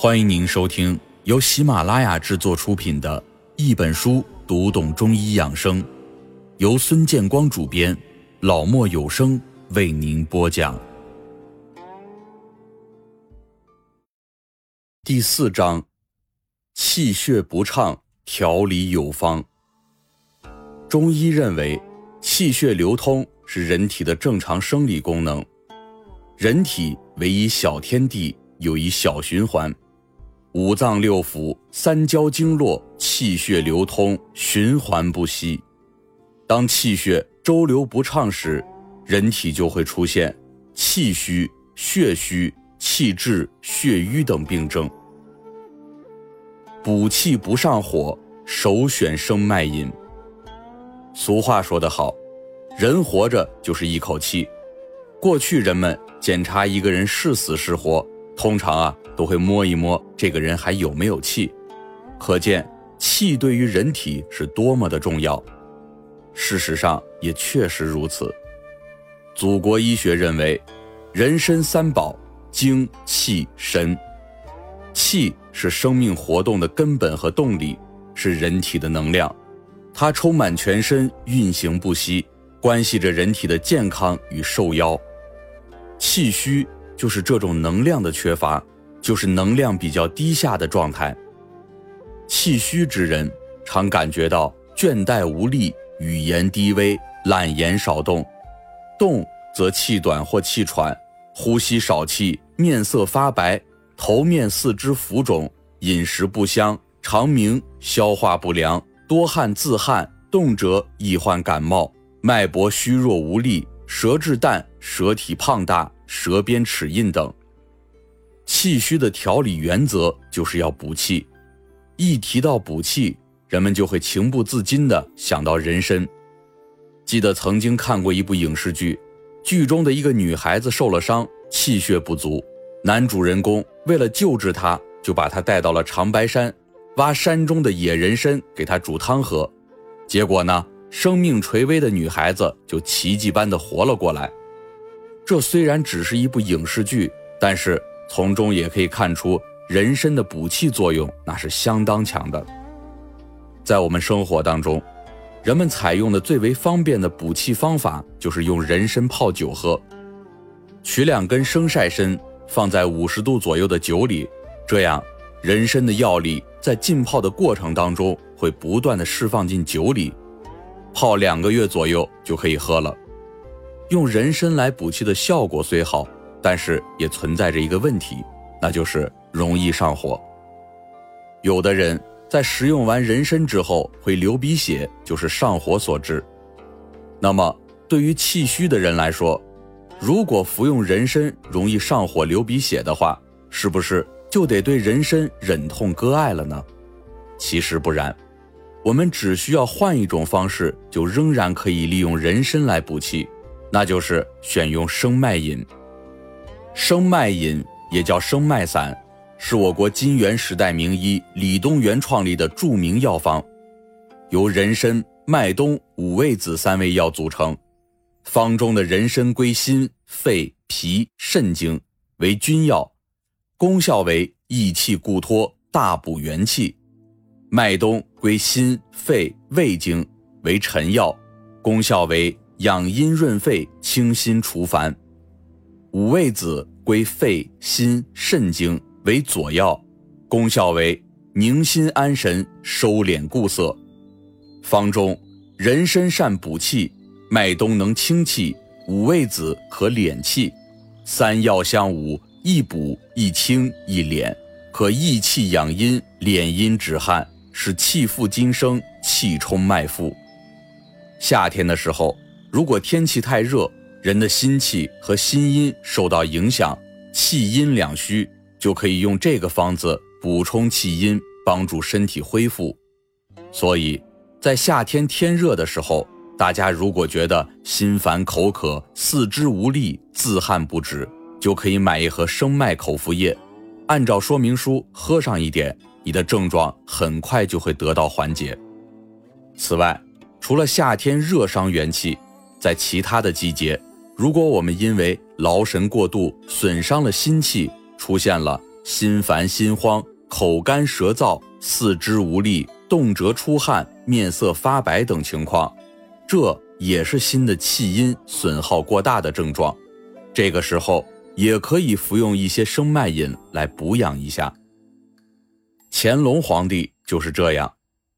欢迎您收听由喜马拉雅制作出品的《一本书读懂中医养生》，由孙建光主编，老莫有声为您播讲。第四章：气血不畅，调理有方。中医认为，气血流通是人体的正常生理功能。人体为一小天地，有一小循环。五脏六腑、三焦经络，气血流通，循环不息。当气血周流不畅时，人体就会出现气虚、血虚、气滞、血瘀等病症。补气不上火，首选生脉饮。俗话说得好，人活着就是一口气。过去人们检查一个人是死是活。通常啊，都会摸一摸这个人还有没有气，可见气对于人体是多么的重要。事实上也确实如此。祖国医学认为，人身三宝：精、气、神。气是生命活动的根本和动力，是人体的能量，它充满全身，运行不息，关系着人体的健康与寿夭。气虚。就是这种能量的缺乏，就是能量比较低下的状态。气虚之人常感觉到倦怠无力、语言低微、懒言少动，动则气短或气喘，呼吸少气，面色发白，头面四肢浮肿，饮食不香，肠鸣，消化不良，多汗自汗，动辄易患感冒，脉搏虚弱无力，舌质淡，舌体胖大。舌边齿印等，气虚的调理原则就是要补气。一提到补气，人们就会情不自禁地想到人参。记得曾经看过一部影视剧，剧中的一个女孩子受了伤，气血不足，男主人公为了救治她，就把她带到了长白山，挖山中的野人参给她煮汤喝。结果呢，生命垂危的女孩子就奇迹般的活了过来。这虽然只是一部影视剧，但是从中也可以看出人参的补气作用那是相当强的。在我们生活当中，人们采用的最为方便的补气方法就是用人参泡酒喝。取两根生晒参放在五十度左右的酒里，这样人参的药力在浸泡的过程当中会不断的释放进酒里，泡两个月左右就可以喝了。用人参来补气的效果虽好，但是也存在着一个问题，那就是容易上火。有的人在食用完人参之后会流鼻血，就是上火所致。那么对于气虚的人来说，如果服用人参容易上火流鼻血的话，是不是就得对人参忍痛割爱了呢？其实不然，我们只需要换一种方式，就仍然可以利用人参来补气。那就是选用生脉饮。生脉饮也叫生脉散，是我国金元时代名医李东垣创立的著名药方，由人参、麦冬、五味子三味药组成。方中的人参归心、肺、脾、肾经，为君药，功效为益气固脱、大补元气；麦冬归心、肺、胃经，为臣药，功效为。养阴润肺、清心除烦。五味子归肺、心、肾经，为佐药，功效为宁心安神、收敛固涩。方中，人参善补气，麦冬能清气，五味子可敛气，三药相伍，一补一清一敛，可益气养阴、敛阴止汗，使气复精生、气充脉腹。夏天的时候。如果天气太热，人的心气和心阴受到影响，气阴两虚，就可以用这个方子补充气阴，帮助身体恢复。所以，在夏天天热的时候，大家如果觉得心烦口渴、四肢无力、自汗不止，就可以买一盒生脉口服液，按照说明书喝上一点，你的症状很快就会得到缓解。此外，除了夏天热伤元气，在其他的季节，如果我们因为劳神过度损伤了心气，出现了心烦心慌、口干舌燥、四肢无力、动辄出汗、面色发白等情况，这也是心的气阴损耗过大的症状。这个时候也可以服用一些生脉饮来补养一下。乾隆皇帝就是这样，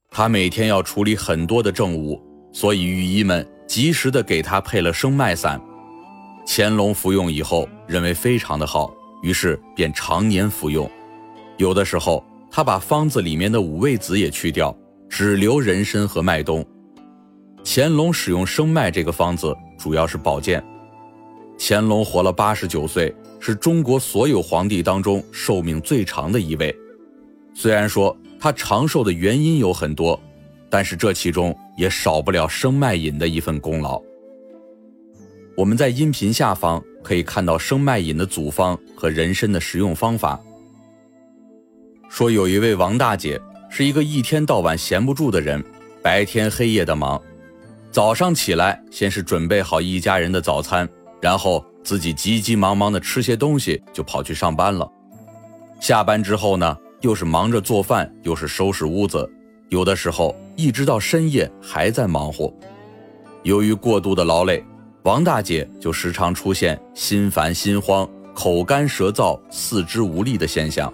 他每天要处理很多的政务，所以御医们及时的给他配了生脉散。乾隆服用以后，认为非常的好。于是便常年服用，有的时候他把方子里面的五味子也去掉，只留人参和麦冬。乾隆使用生麦这个方子主要是保健。乾隆活了八十九岁，是中国所有皇帝当中寿命最长的一位。虽然说他长寿的原因有很多，但是这其中也少不了生麦饮的一份功劳。我们在音频下方。可以看到生脉饮的组方和人参的食用方法。说有一位王大姐是一个一天到晚闲不住的人，白天黑夜的忙。早上起来，先是准备好一家人的早餐，然后自己急急忙忙的吃些东西就跑去上班了。下班之后呢，又是忙着做饭，又是收拾屋子，有的时候一直到深夜还在忙活。由于过度的劳累。王大姐就时常出现心烦心慌、口干舌燥、四肢无力的现象。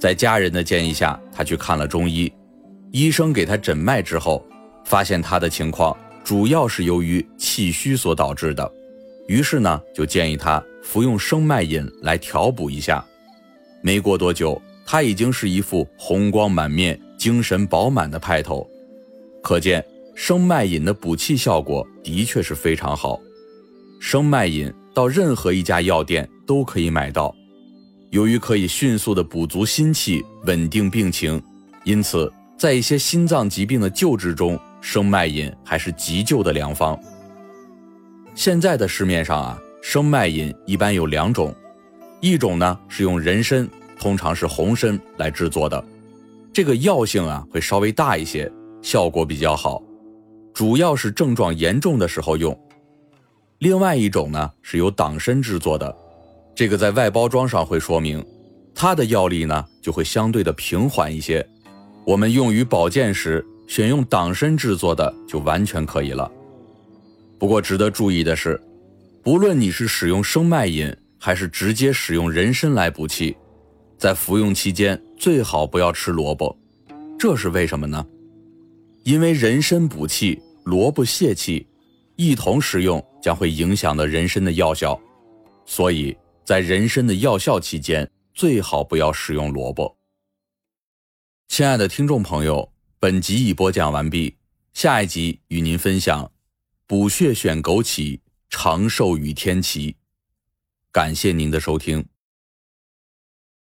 在家人的建议下，她去看了中医，医生给她诊脉之后，发现她的情况主要是由于气虚所导致的，于是呢就建议她服用生脉饮来调补一下。没过多久，她已经是一副红光满面、精神饱满的派头，可见。生脉饮的补气效果的确是非常好，生脉饮到任何一家药店都可以买到。由于可以迅速的补足心气、稳定病情，因此在一些心脏疾病的救治中，生脉饮还是急救的良方。现在的市面上啊，生脉饮一般有两种，一种呢是用人参，通常是红参来制作的，这个药性啊会稍微大一些，效果比较好。主要是症状严重的时候用。另外一种呢是由党参制作的，这个在外包装上会说明，它的药力呢就会相对的平缓一些。我们用于保健时选用党参制作的就完全可以了。不过值得注意的是，不论你是使用生脉饮还是直接使用人参来补气，在服用期间最好不要吃萝卜，这是为什么呢？因为人参补气，萝卜泄气，一同食用将会影响到人参的药效，所以在人参的药效期间，最好不要食用萝卜。亲爱的听众朋友，本集已播讲完毕，下一集与您分享补血选枸杞，长寿与天齐。感谢您的收听。